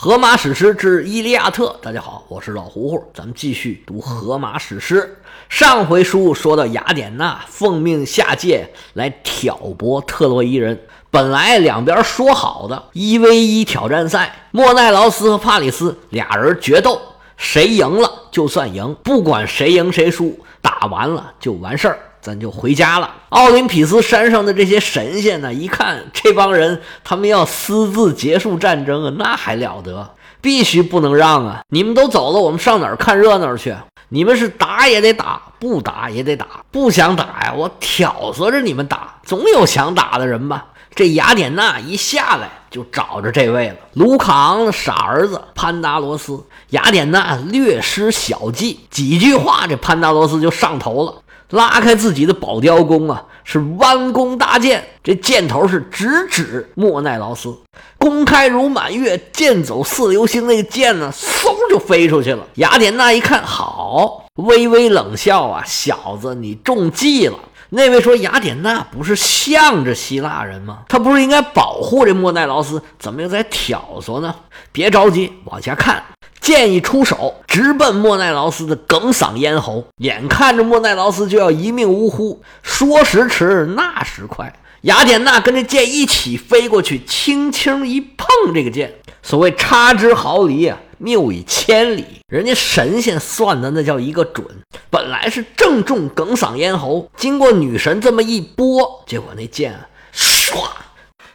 荷马史诗之《伊利亚特》，大家好，我是老胡胡，咱们继续读荷马史诗。上回书说到雅典娜奉命下界来挑拨特洛伊人，本来两边说好的一 v 一挑战赛，莫奈劳斯和帕里斯俩人决斗，谁赢了就算赢，不管谁赢谁输，打完了就完事儿。咱就回家了。奥林匹斯山上的这些神仙呢，一看这帮人，他们要私自结束战争啊，那还了得？必须不能让啊！你们都走了，我们上哪儿看热闹去？你们是打也得打，不打也得打。不想打呀，我挑唆着你们打，总有想打的人吧？这雅典娜一下来就找着这位了，卢卡昂的傻儿子潘达罗斯。雅典娜略施小计，几句话，这潘达罗斯就上头了。拉开自己的宝雕弓啊，是弯弓搭箭，这箭头是直指莫奈劳斯。弓开如满月，箭走似流星，那个箭呢，嗖就飞出去了。雅典娜一看，好，微微冷笑啊，小子，你中计了。那位说，雅典娜不是向着希腊人吗？他不是应该保护这莫奈劳斯，怎么又在挑唆呢？别着急，往下看。剑一出手，直奔莫奈劳斯的哽嗓咽喉，眼看着莫奈劳斯就要一命呜呼。说时迟，那时快，雅典娜跟着剑一起飞过去，轻轻一碰这个剑，所谓差之毫厘啊，谬以千里。人家神仙算的那叫一个准，本来是正中哽嗓咽喉，经过女神这么一拨，结果那剑唰，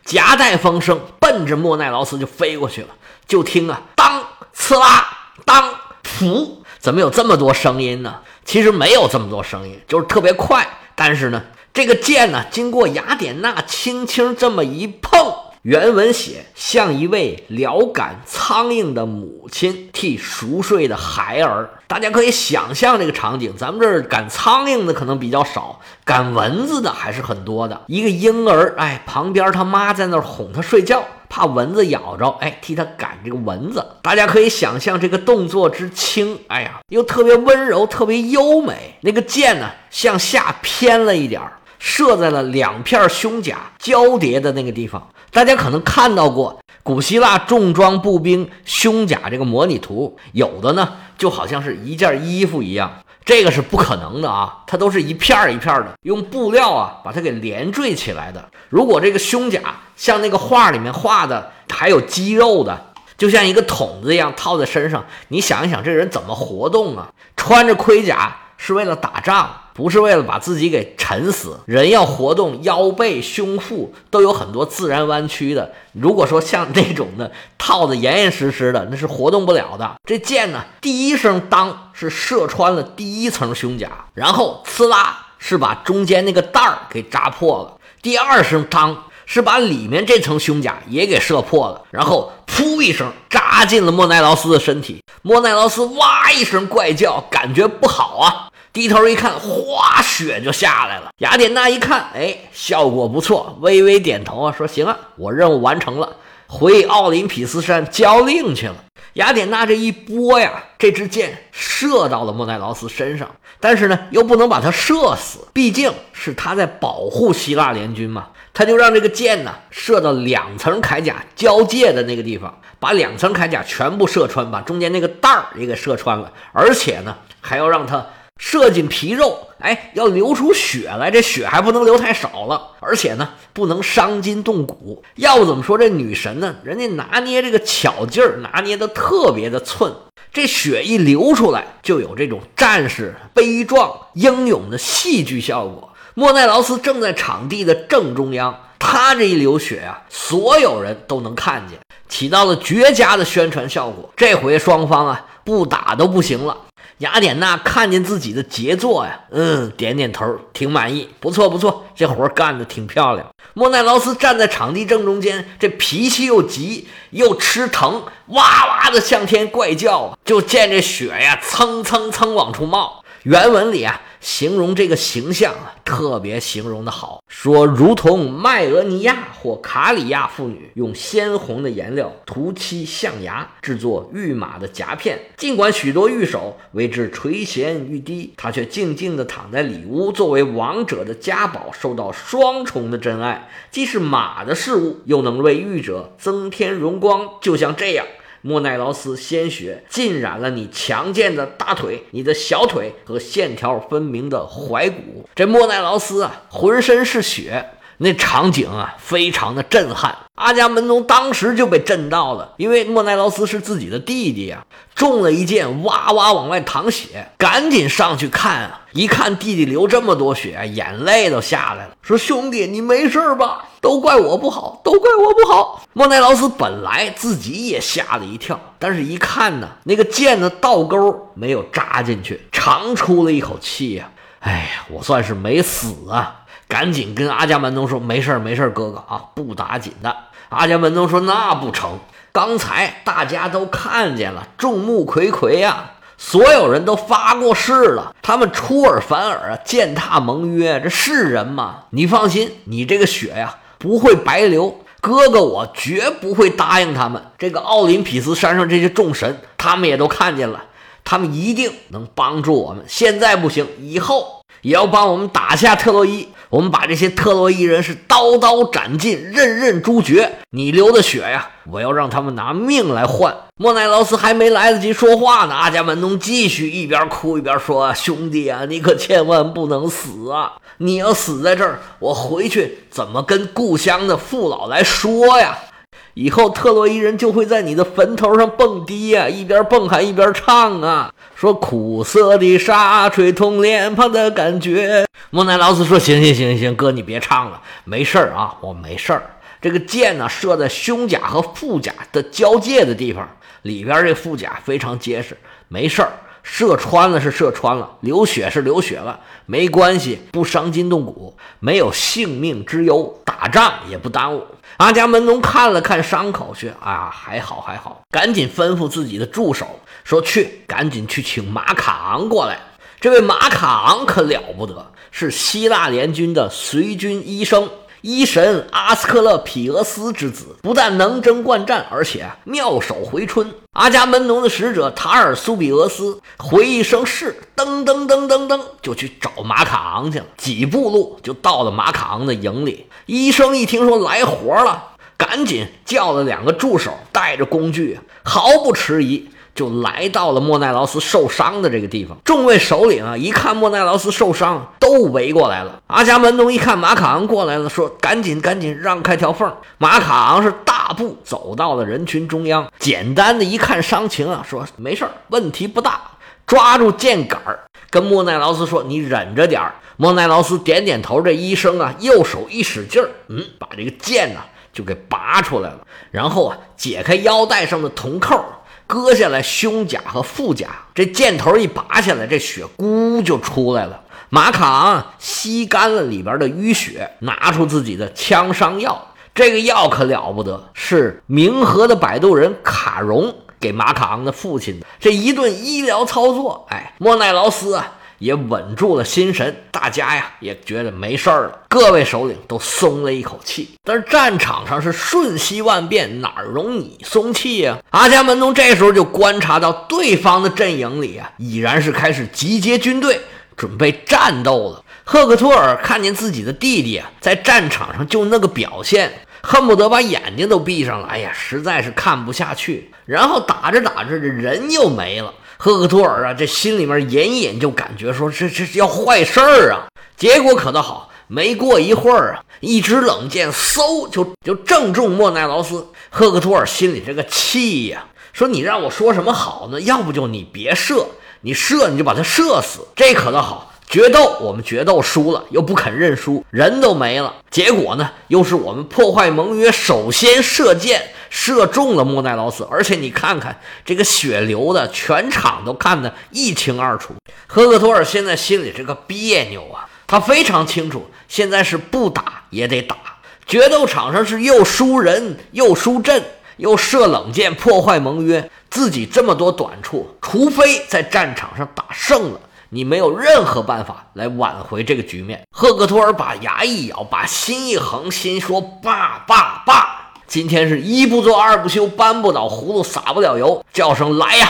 夹带风声，奔着莫奈劳斯就飞过去了。就听啊，当。刺啦，当，噗，怎么有这么多声音呢？其实没有这么多声音，就是特别快。但是呢，这个剑呢，经过雅典娜轻轻这么一碰，原文写像一位撩赶苍蝇的母亲替熟睡的孩儿。大家可以想象这个场景，咱们这儿赶苍蝇的可能比较少，赶蚊子的还是很多的。一个婴儿，哎，旁边他妈在那儿哄他睡觉。怕蚊子咬着，哎，替他赶这个蚊子。大家可以想象这个动作之轻，哎呀，又特别温柔，特别优美。那个箭呢，向下偏了一点儿，射在了两片胸甲交叠的那个地方。大家可能看到过古希腊重装步兵胸甲这个模拟图，有的呢就好像是一件衣服一样。这个是不可能的啊，它都是一片儿一片儿的，用布料啊把它给连缀起来的。如果这个胸甲像那个画里面画的，还有肌肉的，就像一个筒子一样套在身上，你想一想，这人怎么活动啊？穿着盔甲是为了打仗。不是为了把自己给沉死，人要活动，腰背、胸腹都有很多自然弯曲的。如果说像那种的套的严严实实的，那是活动不了的。这箭呢，第一声当是射穿了第一层胸甲，然后呲啦是把中间那个带儿给扎破了。第二声当是把里面这层胸甲也给射破了，然后噗一声扎进了莫奈劳斯的身体。莫奈劳斯哇一声怪叫，感觉不好啊。低头一看，哗，血就下来了。雅典娜一看，哎，效果不错，微微点头啊，说：“行啊，我任务完成了，回奥林匹斯山交令去了。”雅典娜这一拨呀，这支箭射到了莫奈劳斯身上，但是呢，又不能把他射死，毕竟是他在保护希腊联军嘛。他就让这个箭呢射到两层铠甲交界的那个地方，把两层铠甲全部射穿，把中间那个带儿也给射穿了，而且呢，还要让他。射进皮肉，哎，要流出血来，这血还不能流太少了，而且呢，不能伤筋动骨。要不怎么说这女神呢？人家拿捏这个巧劲儿，拿捏的特别的寸。这血一流出来，就有这种战士悲壮英勇的戏剧效果。莫奈劳斯正在场地的正中央，他这一流血啊，所有人都能看见，起到了绝佳的宣传效果。这回双方啊，不打都不行了。雅典娜看见自己的杰作呀，嗯，点点头，挺满意，不错不错，这活干得挺漂亮。莫奈劳斯站在场地正中间，这脾气又急又吃疼，哇哇的向天怪叫，就见这血呀蹭蹭蹭往出冒。原文里啊。形容这个形象啊，特别形容的好，说如同迈俄尼亚或卡里亚妇女用鲜红的颜料涂漆象牙，制作御马的夹片。尽管许多御手为之垂涎欲滴，他却静静地躺在里屋，作为王者的家宝，受到双重的珍爱，既是马的事物，又能为御者增添荣光。就像这样。莫奈劳斯鲜血浸染了你强健的大腿、你的小腿和线条分明的踝骨。这莫奈劳斯啊，浑身是血。那场景啊，非常的震撼。阿伽门农当时就被震到了，因为莫奈劳斯是自己的弟弟啊，中了一箭，哇哇往外淌血，赶紧上去看啊！一看弟弟流这么多血，眼泪都下来了，说：“兄弟，你没事吧？都怪我不好，都怪我不好。”莫奈劳斯本来自己也吓了一跳，但是一看呢，那个箭的倒钩没有扎进去，长出了一口气呀！哎呀，我算是没死啊！赶紧跟阿伽门农说：“没事儿，没事儿，哥哥啊，不打紧的。”阿伽门农说：“那不成，刚才大家都看见了，众目睽睽呀，所有人都发过誓了，他们出尔反尔啊，践踏盟约，这是人吗？你放心，你这个血呀不会白流，哥哥我绝不会答应他们。这个奥林匹斯山上这些众神，他们也都看见了，他们一定能帮助我们。现在不行，以后也要帮我们打下特洛伊。”我们把这些特洛伊人是刀刀斩尽，刃刃诛绝。你流的血呀，我要让他们拿命来换。莫奈劳斯还没来得及说话呢，阿伽门农继续一边哭一边说：“兄弟啊，你可千万不能死啊！你要死在这儿，我回去怎么跟故乡的父老来说呀？”以后特洛伊人就会在你的坟头上蹦迪呀，一边蹦还一边唱啊，说苦涩的沙吹痛脸庞的感觉。莫奈劳斯说：“行行行行，哥你别唱了，没事儿啊，我没事儿。这个箭呢，射在胸甲和腹甲的交界的地方，里边这腹甲非常结实，没事儿。射穿了是射穿了，流血是流血了，没关系，不伤筋动骨，没有性命之忧，打仗也不耽误。”阿伽门农看了看伤口，去啊，还好还好，赶紧吩咐自己的助手说：“去，赶紧去请马卡昂过来。这位马卡昂可了不得，是希腊联军的随军医生，医神阿斯克勒匹俄斯之子，不但能征惯战，而且妙手回春。”阿伽门农的使者塔尔苏比俄斯回一声是，噔噔噔噔噔就去找马卡昂去了。几步路就到了马卡昂的营里。医生一听说来活了，赶紧叫了两个助手，带着工具，毫不迟疑就来到了莫奈劳斯受伤的这个地方。众位首领啊，一看莫奈劳斯受伤，都围过来了。阿伽门农一看马卡昂过来了，说：“赶紧赶紧让开条缝。”马卡昂是大。步走到了人群中央，简单的一看伤情啊，说没事儿问题不大。抓住箭杆儿，跟莫奈劳斯说：“你忍着点儿。”莫奈劳斯点点头。这医生啊，右手一使劲儿，嗯，把这个箭呢就给拔出来了。然后啊，解开腰带上的铜扣，割下来胸甲和腹甲。这箭头一拔下来，这血咕就出来了。马卡昂吸干了里边的淤血，拿出自己的枪伤药。这个药可了不得，是冥河的摆渡人卡戎给马卡昂的父亲的。这一顿医疗操作，哎，莫奈劳斯啊也稳住了心神，大家呀也觉得没事儿了，各位首领都松了一口气。但是战场上是瞬息万变，哪容你松气呀？阿伽门农这时候就观察到对方的阵营里啊，已然是开始集结军队，准备战斗了。赫克托尔看见自己的弟弟啊，在战场上就那个表现，恨不得把眼睛都闭上了。哎呀，实在是看不下去。然后打着打着，这人又没了。赫克托尔啊，这心里面隐隐就感觉说，这这要坏事儿啊。结果可倒好，没过一会儿啊，一支冷箭嗖就就正中莫奈劳斯。赫克托尔心里这个气呀，说你让我说什么好呢？要不就你别射，你射你就把他射死。这可倒好。决斗，我们决斗输了，又不肯认输，人都没了。结果呢，又是我们破坏盟约，首先射箭射中了莫奈劳斯，而且你看看这个血流的，全场都看得一清二楚。赫克托尔现在心里这个别扭啊，他非常清楚，现在是不打也得打。决斗场上是又输人又输阵，又射冷箭破坏盟约，自己这么多短处，除非在战场上打胜了。你没有任何办法来挽回这个局面。赫克托尔把牙一咬，把心一横，心说：“罢罢罢！今天是一不做二不休，搬不倒葫芦撒不了油。叫声来呀，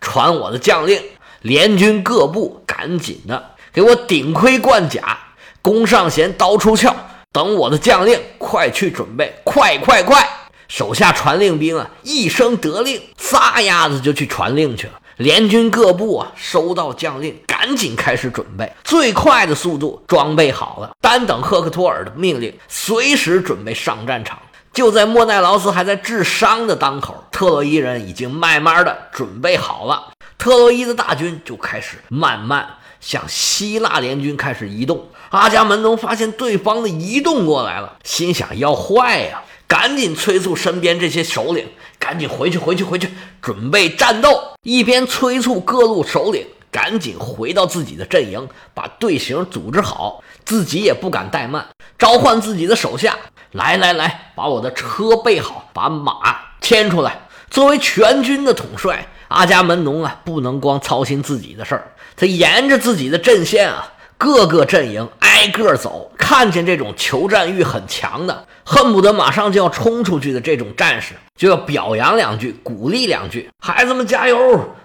传我的将令，联军各部赶紧的给我顶盔贯甲，弓上弦，刀出鞘。等我的将令，快去准备，快快快！手下传令兵啊，一声得令，撒丫子就去传令去了。联军各部啊，收到将令，赶紧开始准备，最快的速度装备好了，单等赫克托尔的命令，随时准备上战场。就在莫奈劳斯还在治伤的当口，特洛伊人已经慢慢的准备好了。特洛伊的大军就开始慢慢向希腊联军开始移动。阿伽门农发现对方的移动过来了，心想要坏呀，赶紧催促身边这些首领，赶紧回去，回去，回去，准备战斗。一边催促各路首领赶紧回到自己的阵营，把队形组织好，自己也不敢怠慢，召唤自己的手下。来来来，把我的车备好，把马牵出来。作为全军的统帅，阿伽门农啊，不能光操心自己的事儿，他沿着自己的阵线啊，各个阵营挨个走。看见这种求战欲很强的，恨不得马上就要冲出去的这种战士，就要表扬两句，鼓励两句：“孩子们加油，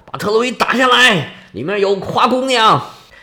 把特洛伊打下来！里面有花姑娘，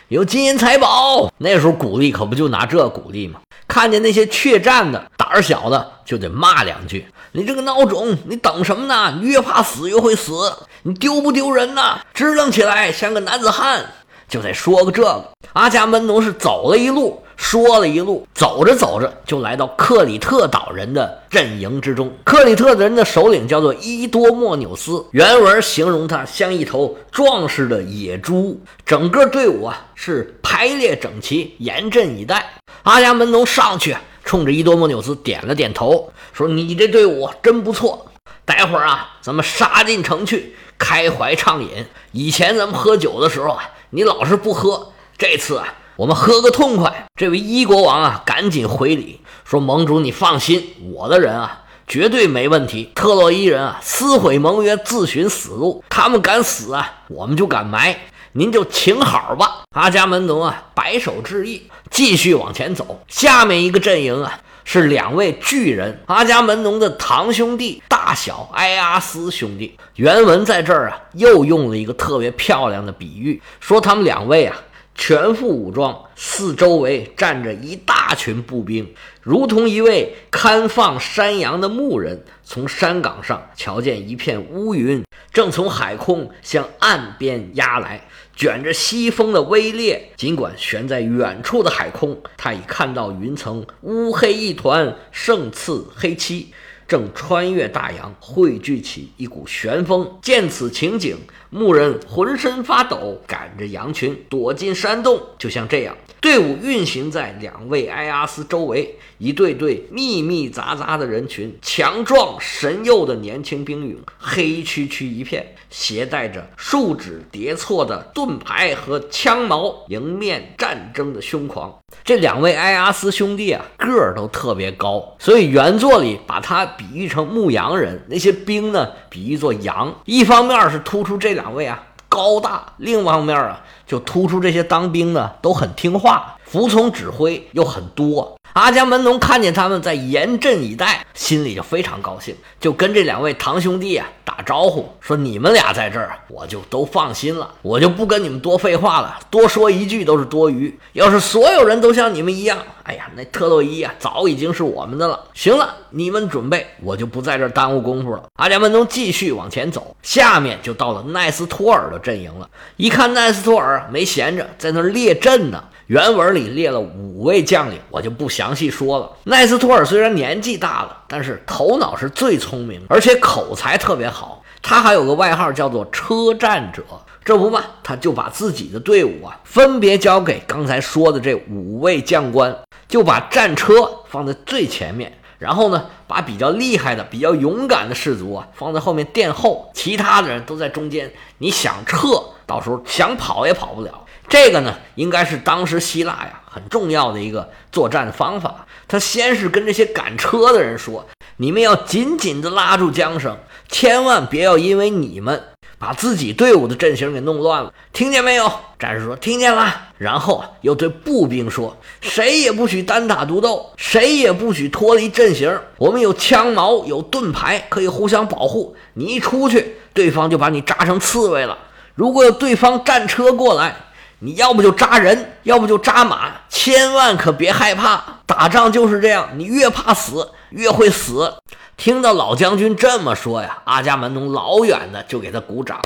有金银财宝。”那时候鼓励可不就拿这鼓励吗？看见那些怯战的、胆儿小的，就得骂两句：“你这个孬种，你等什么呢？你越怕死越会死，你丢不丢人呐？支棱起来，像个男子汉！”就得说个这个。阿伽门农是走了一路，说了一路，走着走着就来到克里特岛人的阵营之中。克里特人的首领叫做伊多莫纽斯，原文形容他像一头壮实的野猪。整个队伍啊是排列整齐，严阵以待。阿伽门农上去，冲着伊多莫纽斯点了点头，说：“你这队伍真不错。待会儿啊，咱们杀进城去，开怀畅饮。以前咱们喝酒的时候啊，你老是不喝。这次啊，我们喝个痛快。”这位伊国王啊，赶紧回礼说：“盟主，你放心，我的人啊，绝对没问题。特洛伊人啊，撕毁盟约，自寻死路。他们敢死啊，我们就敢埋。您就请好吧。”阿伽门农啊，摆手致意。继续往前走，下面一个阵营啊，是两位巨人，阿伽门农的堂兄弟，大小埃阿斯兄弟。原文在这儿啊，又用了一个特别漂亮的比喻，说他们两位啊，全副武装，四周围站着一大群步兵，如同一位看放山羊的牧人，从山岗上瞧见一片乌云，正从海空向岸边压来。卷着西风的威烈，尽管悬在远处的海空，他已看到云层乌黑一团，胜似黑漆，正穿越大洋，汇聚起一股旋风。见此情景，牧人浑身发抖，赶着羊群躲进山洞。就像这样，队伍运行在两位埃阿斯周围，一队队密密匝匝的人群，强壮神佑的年轻兵勇，黑黢黢一片。携带着数指叠错的盾牌和枪矛，迎面战争的凶狂。这两位埃阿斯兄弟啊，个儿都特别高，所以原作里把他比喻成牧羊人，那些兵呢，比喻作羊。一方面是突出这两两位啊高大，另一方面啊就突出这些当兵的都很听话，服从指挥又很多。阿伽门农看见他们在严阵以待，心里就非常高兴，就跟这两位堂兄弟啊打招呼，说：“你们俩在这儿，我就都放心了，我就不跟你们多废话了，多说一句都是多余。要是所有人都像你们一样，哎呀，那特洛伊啊，早已经是我们的了。行了，你们准备，我就不在这儿耽误功夫了。”阿伽门农继续往前走，下面就到了奈斯托尔的阵营了。一看奈斯托尔没闲着，在那儿列阵呢。原文里列了五位将领，我就不详细说了。奈斯托尔虽然年纪大了，但是头脑是最聪明，而且口才特别好。他还有个外号叫做“车战者”，这不嘛，他就把自己的队伍啊分别交给刚才说的这五位将官，就把战车放在最前面，然后呢，把比较厉害的、比较勇敢的士卒啊放在后面殿后，其他的人都在中间。你想撤，到时候想跑也跑不了。这个呢，应该是当时希腊呀很重要的一个作战方法。他先是跟这些赶车的人说：“你们要紧紧地拉住缰绳，千万别要因为你们把自己队伍的阵型给弄乱了。听见没有？”战士说：“听见了。”然后又对步兵说：“谁也不许单打独斗，谁也不许脱离阵型。我们有枪矛，有盾牌，可以互相保护。你一出去，对方就把你扎成刺猬了。如果有对方战车过来，”你要不就扎人，要不就扎马，千万可别害怕，打仗就是这样，你越怕死越会死。听到老将军这么说呀，阿伽门农老远的就给他鼓掌，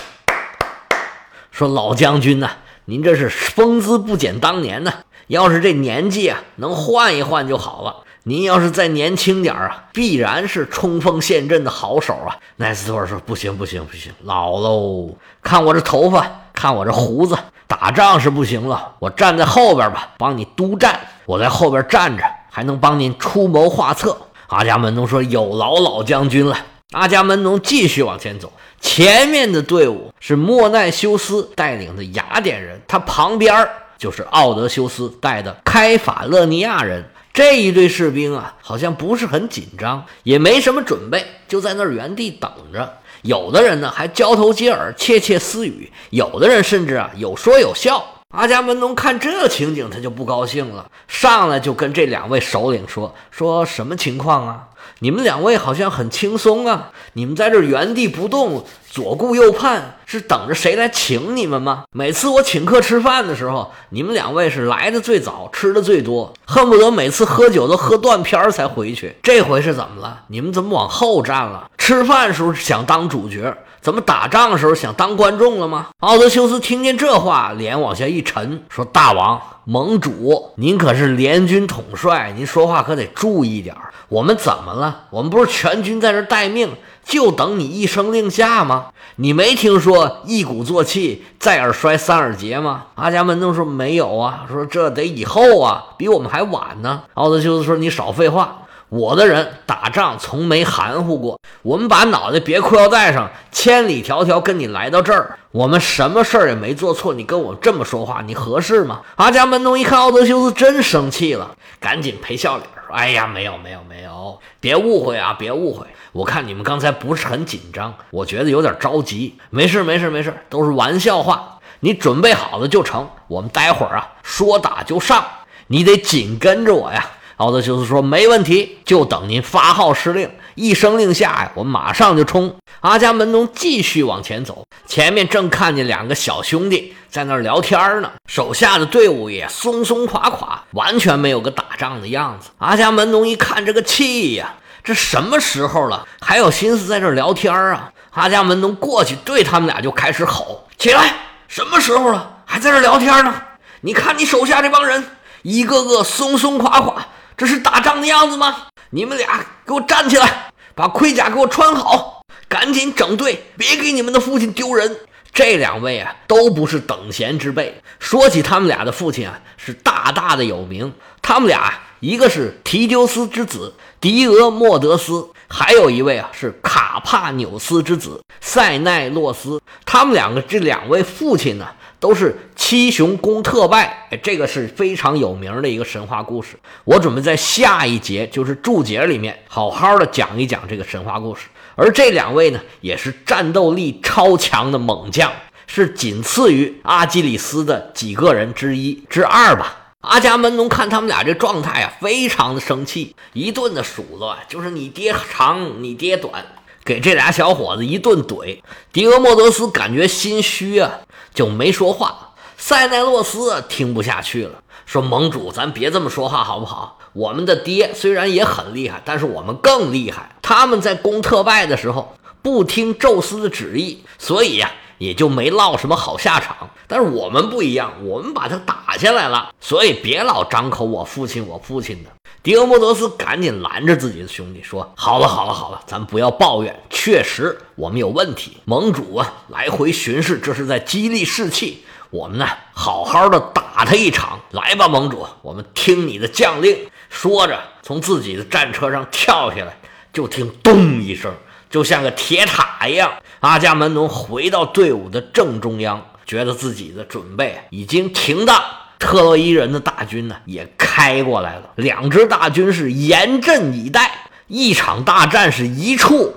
说：“老将军呐，您这是风姿不减当年呢。要是这年纪啊能换一换就好了。您要是再年轻点啊，必然是冲锋陷阵的好手啊。”奈斯托尔说：“不行不行不行，老喽！看我这头发，看我这胡子，打仗是不行了。我站在后边吧，帮你督战。我在后边站着，还能帮您出谋划策。”阿伽门农说：“有劳老将军了。”阿伽门农继续往前走，前面的队伍是莫奈修斯带领的雅典人，他旁边就是奥德修斯带的开法勒尼亚人。这一队士兵啊，好像不是很紧张，也没什么准备，就在那儿原地等着。有的人呢，还交头接耳、窃窃私语；有的人甚至啊，有说有笑。阿伽门农看这情景，他就不高兴了，上来就跟这两位首领说：“说什么情况啊？你们两位好像很轻松啊，你们在这原地不动，左顾右盼，是等着谁来请你们吗？每次我请客吃饭的时候，你们两位是来的最早，吃的最多，恨不得每次喝酒都喝断片儿才回去。这回是怎么了？你们怎么往后站了？吃饭时候想当主角。”怎么打仗的时候想当观众了吗？奥德修斯听见这话，脸往下一沉，说：“大王，盟主，您可是联军统帅，您说话可得注意点儿我们怎么了？我们不是全军在这待命，就等你一声令下吗？你没听说一鼓作气，再而衰，三而竭吗？”阿伽门农说：“没有啊，说这得以后啊，比我们还晚呢。”奥德修斯说：“你少废话。”我的人打仗从没含糊过，我们把脑袋别裤腰带上，千里迢迢跟你来到这儿，我们什么事儿也没做错，你跟我这么说话，你合适吗？阿伽门农一看奥德修斯真生气了，赶紧赔笑脸说：“哎呀，没有没有没有，别误会啊，别误会，我看你们刚才不是很紧张，我觉得有点着急，没事没事没事，都是玩笑话，你准备好了就成，我们待会儿啊说打就上，你得紧跟着我呀。”奥德修斯说：“没问题，就等您发号施令，一声令下呀，我马上就冲。”阿伽门农继续往前走，前面正看见两个小兄弟在那儿聊天呢，手下的队伍也松松垮垮，完全没有个打仗的样子。阿伽门农一看这个气呀，这什么时候了，还有心思在这聊天啊？阿伽门农过去对他们俩就开始吼：“起来！什么时候了，还在这聊天呢？你看你手下这帮人，一个个松松垮垮。”这是打仗的样子吗？你们俩给我站起来，把盔甲给我穿好，赶紧整队，别给你们的父亲丢人。这两位啊，都不是等闲之辈。说起他们俩的父亲啊，是大大的有名。他们俩一个是提丢斯之子狄俄莫德斯，还有一位啊是卡帕纽斯之子塞奈洛斯。他们两个这两位父亲呢？都是七雄攻特拜，哎，这个是非常有名的一个神话故事。我准备在下一节，就是注解里面，好好的讲一讲这个神话故事。而这两位呢，也是战斗力超强的猛将，是仅次于阿基里斯的几个人之一之二吧。阿伽门农看他们俩这状态啊，非常的生气，一顿的数落，就是你爹长，你爹短，给这俩小伙子一顿怼。狄俄莫德斯感觉心虚啊。就没说话。塞奈洛斯听不下去了，说：“盟主，咱别这么说话好不好？我们的爹虽然也很厉害，但是我们更厉害。他们在攻特拜的时候不听宙斯的旨意，所以呀，也就没落什么好下场。但是我们不一样，我们把他打下来了。所以别老张口我父亲，我父亲的。”狄俄摩德斯赶紧拦着自己的兄弟说：“好了，好了，好了，咱不要抱怨。确实，我们有问题。盟主啊，来回巡视，这是在激励士气。我们呢，好好的打他一场。来吧，盟主，我们听你的将令。”说着，从自己的战车上跳下来，就听咚一声，就像个铁塔一样。阿伽门农回到队伍的正中央，觉得自己的准备已经停当。特洛伊人的大军呢，也开过来了。两支大军是严阵以待，一场大战是一触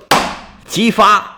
即发。